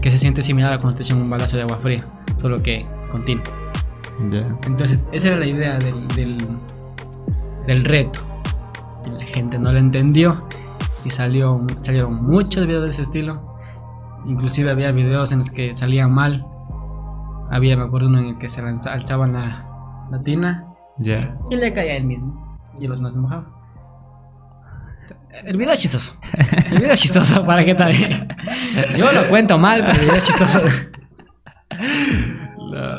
[SPEAKER 2] Que se siente similar a cuando te echan un balazo de agua fría, solo que continuo.
[SPEAKER 1] Ya.
[SPEAKER 2] Entonces, esa era la idea del, del, del reto. Y la gente no la entendió. Y salió, salieron muchos videos de ese estilo. Inclusive había videos en los que salían mal. Había, me acuerdo, uno en el que se alzaban la, la tina
[SPEAKER 1] Ya.
[SPEAKER 2] y le caía él mismo. Y los demás se mojaban. El video es chistoso. El video es chistoso, [LAUGHS] ¿para qué tal? Yo lo cuento mal, pero el video es chistoso. [LAUGHS]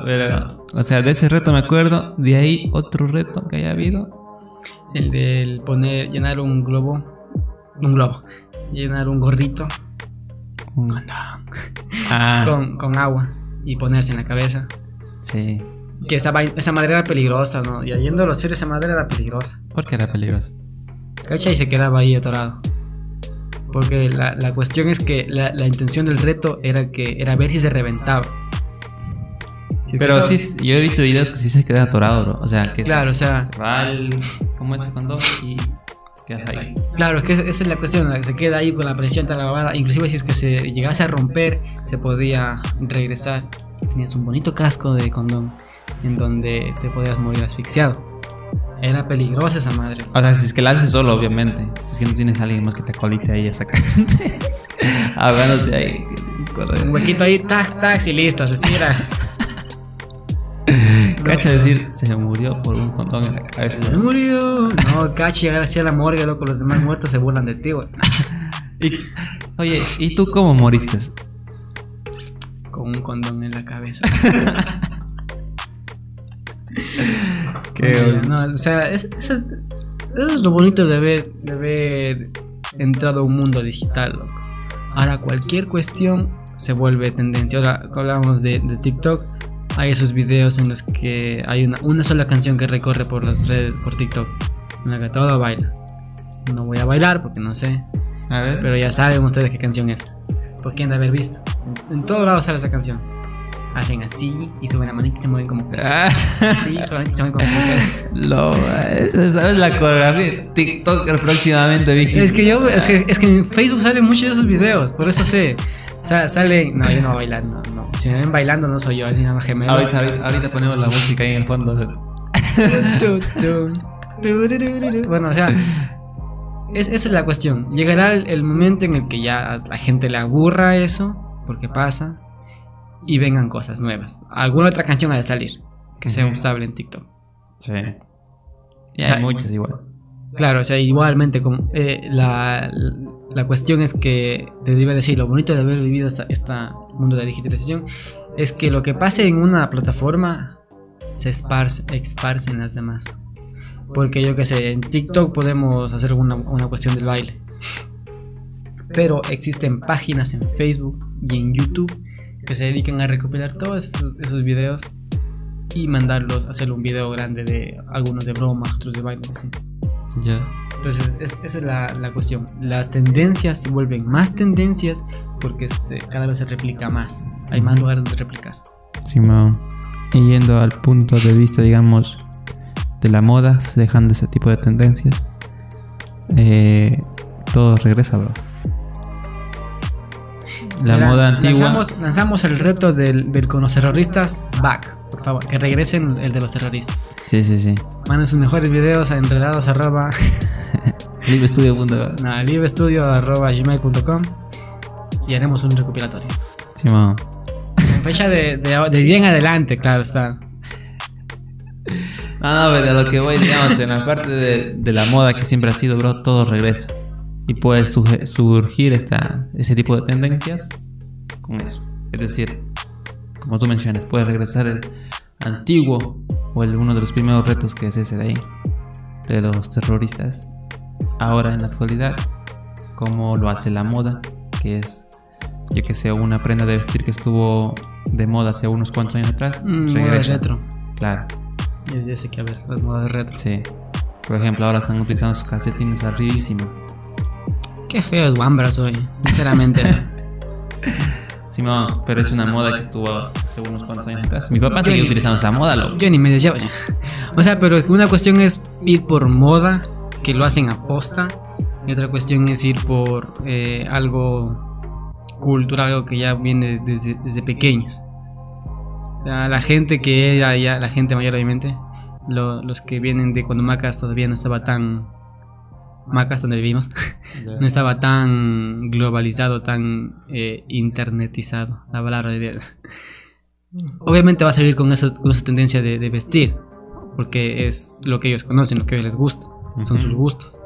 [SPEAKER 1] Pero, o sea, de ese reto me acuerdo. De ahí otro reto que haya habido.
[SPEAKER 2] El del poner, llenar un globo. Un globo. Llenar un gorrito
[SPEAKER 1] Un- Ah,
[SPEAKER 2] con, con agua y ponerse en la cabeza.
[SPEAKER 1] sí.
[SPEAKER 2] Que esa, esa madera era peligrosa, ¿no? Y yendo a los esa madera era peligrosa.
[SPEAKER 1] ¿Por qué era peligroso?
[SPEAKER 2] ¿Cacha? Y se quedaba ahí atorado. Porque la, la cuestión es que la, la intención del reto era que era ver si se reventaba. Si
[SPEAKER 1] Pero sí, yo he visto videos que sí se quedan atorados, bro. O sea, que
[SPEAKER 2] Claro, o
[SPEAKER 1] se,
[SPEAKER 2] sea,
[SPEAKER 1] se va el. ¿Cómo es con dos? Y quedas ahí.
[SPEAKER 2] claro, es que esa, esa es la cuestión, la que se queda ahí con la presión tan lavada. Inclusive si es que se llegase a romper, se podía regresar. Tenías un bonito casco de condón en donde te podías morir asfixiado. Era peligrosa esa madre.
[SPEAKER 1] O sea, si es que la haces solo, obviamente. Si es que no tienes a alguien más que te acolite ahí a sacarte. [LAUGHS] Ahogándote ahí. Corre.
[SPEAKER 2] Un huequito ahí, tac, tac, y listo, respira. [LAUGHS]
[SPEAKER 1] Cacha decir, se murió por un condón en la cabeza.
[SPEAKER 2] Se murió. No, cachi, llegar así a la morgue, loco, los demás muertos se burlan de ti, güey. [LAUGHS]
[SPEAKER 1] Y- oye, ¿y tú cómo moriste?
[SPEAKER 2] Con un condón en la cabeza.
[SPEAKER 1] Qué
[SPEAKER 2] no, o sea, es, es- eso es lo bonito de haber, de haber entrado a un mundo digital, loco. Ahora cualquier cuestión se vuelve tendencia. Ahora hablábamos de, de TikTok. Hay esos videos en los que hay una, una sola canción que recorre por las redes, por TikTok. En la que todo baila. No voy a bailar porque no sé.
[SPEAKER 1] A ver.
[SPEAKER 2] Pero ya saben ustedes qué canción es. Porque han de haber visto. En, en todos lados sale esa canción. Hacen así y suben la manita y se mueven como.
[SPEAKER 1] Ah,
[SPEAKER 2] y se mueven como.
[SPEAKER 1] lo, esa- ¿sabes la coreografía? TikToker próximamente, Vicky.
[SPEAKER 2] Es que yo, es que, es que en Facebook salen muchos de esos videos, por eso sé. Sa- salen, no, yo no bailando, no. Si me ven bailando no soy yo, es nada gemelo.
[SPEAKER 1] Ahorita, ahorita, ahorita ponemos la música ahí en el fondo. [LAUGHS]
[SPEAKER 2] Bueno, o sea, es, esa es la cuestión. Llegará el, el momento en el que ya a la gente le aburra eso, porque pasa, y vengan cosas nuevas. Alguna otra canción ha de salir que sea usable en TikTok.
[SPEAKER 1] Sí. Y hay muchas igual.
[SPEAKER 2] Claro, o sea, igualmente, como, eh, la, la cuestión es que, te iba a decir, lo bonito de haber vivido esta, esta mundo de digitalización es que lo que pase en una plataforma se esparce, esparce en las demás. Porque yo que sé, en TikTok podemos hacer una, una cuestión del baile. Pero existen páginas en Facebook y en YouTube que se dedican a recopilar todos esos, esos videos y mandarlos, hacer un video grande de algunos de broma, otros de baile, así.
[SPEAKER 1] Ya.
[SPEAKER 2] Entonces, es- esa es la, la cuestión. Las tendencias se vuelven más tendencias porque este, cada vez se replica más. Hay más lugares donde replicar.
[SPEAKER 1] Simón. Y yendo al punto de vista, digamos, de la moda, dejando ese tipo de tendencias, eh, todo regresa, bro. La
[SPEAKER 2] Mira,
[SPEAKER 1] moda antigua.
[SPEAKER 2] Lanzamos, lanzamos el reto del, del con los terroristas. Back, por favor, que regresen el de los terroristas.
[SPEAKER 1] Sí, sí, sí.
[SPEAKER 2] Manden sus mejores videos a enredados arroba, [LAUGHS]
[SPEAKER 1] Livestudio.com.
[SPEAKER 2] no, livestudio arroba gmail.com y haremos un recopilatorio.
[SPEAKER 1] Simón.
[SPEAKER 2] Con fecha de, de, de bien adelante, claro está.
[SPEAKER 1] No, no, pero a lo que voy, digamos, en la parte de, de la moda que siempre ha sido, bro, todo regresa. Y puede surgir esta, ese tipo de tendencias con eso. Es decir, como tú mencionas, puede regresar el antiguo o el, uno de los primeros retos que es ese de ahí, de los terroristas. Ahora en la actualidad, como lo hace la moda, que es, yo que sé, una prenda de vestir que estuvo de moda hace unos cuantos años atrás,
[SPEAKER 2] Mm, moda
[SPEAKER 1] regresa.
[SPEAKER 2] retro.
[SPEAKER 1] Claro.
[SPEAKER 2] Ya sé que a veces las modas retro.
[SPEAKER 1] Sí. Por ejemplo, ahora están utilizando sus calcetines arribísima.
[SPEAKER 2] Qué feo es Wambra hoy, sinceramente. [LAUGHS]
[SPEAKER 1] Simón, pero es una moda que estuvo hace unos cuantos años atrás. Mi papá sigue utilizando esa moda, loco.
[SPEAKER 2] Yo ni me ya. O sea, pero una cuestión es ir por moda, que lo hacen a posta, y otra cuestión es ir por eh, algo cultural, algo que ya viene desde, desde pequeños. O sea, la gente que era ya, la gente mayor obviamente, lo- los que vienen de cuando Macas todavía no estaba tan... Macas donde vivimos, [LAUGHS] no estaba tan globalizado, tan eh, internetizado, la palabra de Dios. Obviamente va a seguir con esa, con esa tendencia de, de vestir, porque es lo que ellos conocen, lo que a ellos les gusta, son sus gustos.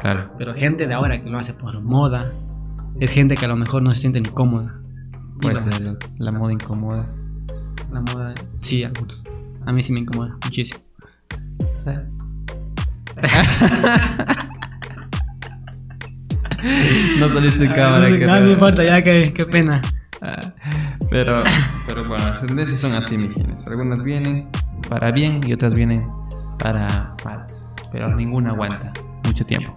[SPEAKER 1] Claro.
[SPEAKER 2] Pero gente de ahora que lo hace por moda, es gente que a lo mejor no se siente ni cómoda.
[SPEAKER 1] Ser loco. la moda incomoda.
[SPEAKER 2] La moda, sí, algunos. A mí sí me incomoda muchísimo.
[SPEAKER 1] Sí. [LAUGHS] [LAUGHS] no saliste en cámara,
[SPEAKER 2] no,
[SPEAKER 1] qué
[SPEAKER 2] no,
[SPEAKER 1] raro.
[SPEAKER 2] importa, ya que qué pena.
[SPEAKER 1] Ah, Pero, pero bueno, las tendencias son así, mijines. Algunas vienen para bien y otras vienen para mal. Pero ninguna aguanta mucho tiempo.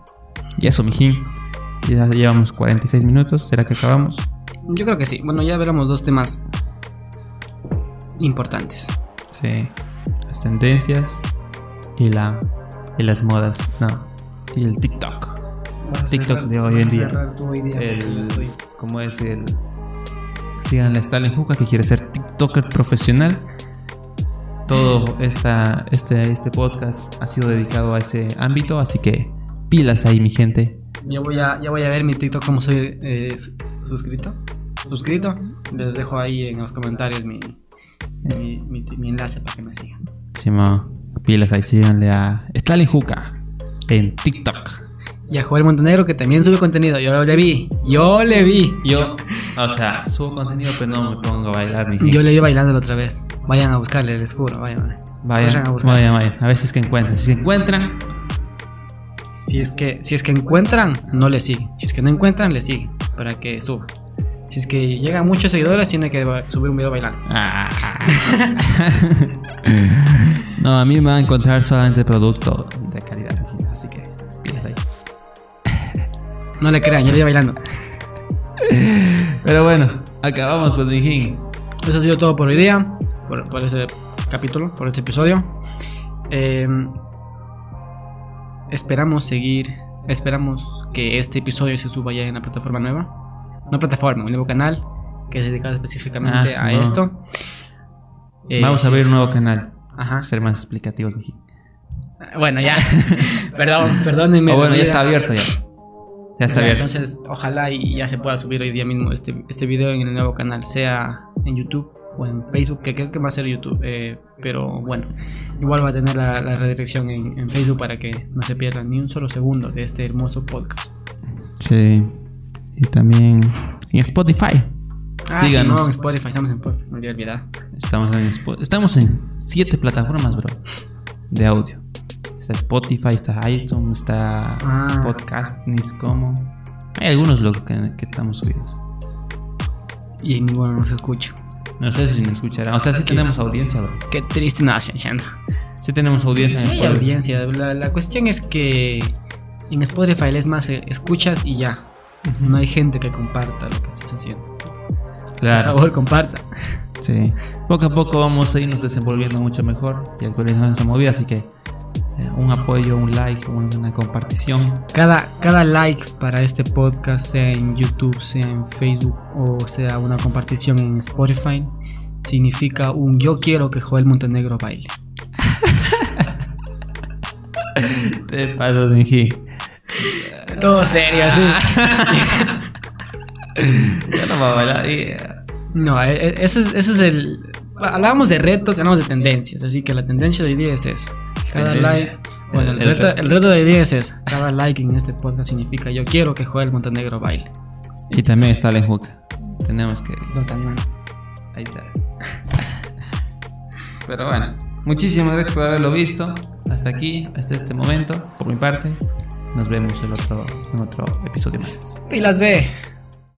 [SPEAKER 1] Y eso, mijín. Ya llevamos 46 minutos. ¿Será que acabamos?
[SPEAKER 2] Yo creo que sí. Bueno, ya veremos dos temas importantes.
[SPEAKER 1] Sí. Las tendencias y la y las modas. No. Y el TikTok. TikTok de hoy en día. El, ¿Cómo es el? Síganle a Stalin Juca que quiere ser TikToker profesional. Todo esta, este, este podcast ha sido dedicado a ese ámbito, así que pilas ahí, mi gente.
[SPEAKER 2] Ya voy a, ya voy a ver mi TikTok como soy eh, su- suscrito. Suscrito. Les dejo ahí en los comentarios mi, mi, mi- mi enlace para que me sigan.
[SPEAKER 1] Simo, pilas ahí, síganle a Stalin Juca en TikTok.
[SPEAKER 2] Y a Joel Montenegro que también sube contenido. Yo le vi. Yo le vi.
[SPEAKER 1] Yo, o sea, subo contenido, pero no me pongo a bailar, mi gente.
[SPEAKER 2] Yo le vi bailando la otra vez. Vayan a buscarle, les juro. Vayan, vayan.
[SPEAKER 1] Vayan,
[SPEAKER 2] a buscar.
[SPEAKER 1] vayan, vayan. A veces que encuentran. Si se encuentran,
[SPEAKER 2] Si es que, si es que encuentran, no le siguen. Si es que no encuentran, le siguen. Para que suba. Si es que llegan muchos seguidores, tiene que subir un video bailando.
[SPEAKER 1] Ah. [LAUGHS] no, a mí me va a encontrar solamente producto
[SPEAKER 2] No le crean, yo vi bailando.
[SPEAKER 1] Pero bueno, acabamos pues, mijín.
[SPEAKER 2] Eso ha sido todo por hoy día. Por, por ese capítulo, por este episodio. Eh, esperamos seguir. Esperamos que este episodio se suba ya en la plataforma nueva. No plataforma, un nuevo canal que es dedicado específicamente
[SPEAKER 1] Ah,
[SPEAKER 2] a
[SPEAKER 1] no.
[SPEAKER 2] esto. Eh,
[SPEAKER 1] Vamos a abrir un nuevo canal.
[SPEAKER 2] Ajá.
[SPEAKER 1] Ser más explicativos, mijín.
[SPEAKER 2] Bueno, ya. [LAUGHS] Perdón, perdónenme.
[SPEAKER 1] O bueno, ya está abierto ya. Ya está abierto.
[SPEAKER 2] Entonces, ojalá y ya se pueda subir hoy día mismo este, este video en el nuevo canal, sea en YouTube o en Facebook, que creo que va a ser YouTube. eh, pero bueno, igual va a tener la, la redirección en, en Facebook para que no se pierdan ni un solo segundo de este hermoso podcast.
[SPEAKER 1] Sí. Y también en Spotify.
[SPEAKER 2] Ah, sí,
[SPEAKER 1] Síganos.
[SPEAKER 2] no, en Spotify, estamos en Spotify, me olvidado.
[SPEAKER 1] Estamos en, Spo- estamos en siete plataformas, bro, de audio. Está Spotify, está iTunes, está
[SPEAKER 2] Ah.
[SPEAKER 1] Podcast, como. Hay algunos locos que, que estamos subidos.
[SPEAKER 2] Y ninguno nos escucha.
[SPEAKER 1] No sé si nos escucharán. O sea, sí tenemos audiencia, bro.
[SPEAKER 2] Qué triste, no, sí, no.
[SPEAKER 1] Sí tenemos audiencia
[SPEAKER 2] Sí,
[SPEAKER 1] en
[SPEAKER 2] hay
[SPEAKER 1] Spotify.
[SPEAKER 2] audiencia. La, la cuestión es que en Spotify es más, eh, escuchas y ya. No hay gente que comparta lo que estás haciendo. Por
[SPEAKER 1] Claro.
[SPEAKER 2] favor, comparta.
[SPEAKER 1] Sí. Poco a poco vamos a irnos desenvolviendo mucho mejor y actualizando nuestra movida. Así que un apoyo, un like, una compartición.
[SPEAKER 2] Cada, cada like para este podcast, sea en YouTube, sea en Facebook o sea una compartición en Spotify, significa un yo quiero que Joel Montenegro baile. [LAUGHS]
[SPEAKER 1] Te pasas, Minji.
[SPEAKER 2] Todo serio, así. [LAUGHS]
[SPEAKER 1] Ya no va a bailar. y-
[SPEAKER 2] No, e- e- ese es, ese es el... Hablábamos de retos, hablamos de tendencias, así que la tendencia de hoy día es esa. Cada
[SPEAKER 1] Tendencia.
[SPEAKER 2] like... Bueno, el,
[SPEAKER 1] El
[SPEAKER 2] reto,
[SPEAKER 1] reto.
[SPEAKER 2] el reto de hoy día es esa. Cada like en este podcast significa yo quiero que Joel Montenegro baile.
[SPEAKER 1] Y también está la enjuca. Tenemos que.
[SPEAKER 2] Dos años.
[SPEAKER 1] Ahí está. [LAUGHS] Pero bueno, muchísimas gracias por haberlo visto. Hasta aquí, hasta este momento, por mi parte. Nos vemos en otro, en otro episodio más.
[SPEAKER 2] Y las ve.